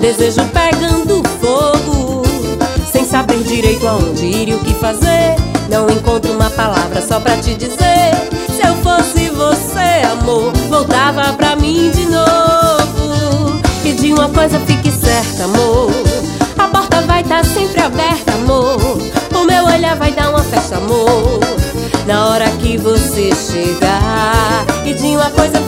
Desejo pegando fogo, sem saber direito aonde ir e o que fazer. Não encontro uma palavra só pra te dizer. Se eu fosse você, amor, voltava pra mim de novo. E de uma coisa fique certa, amor. A porta vai estar tá sempre aberta, amor. O meu olhar vai dar uma festa, amor. Na hora que você chegar. E de uma coisa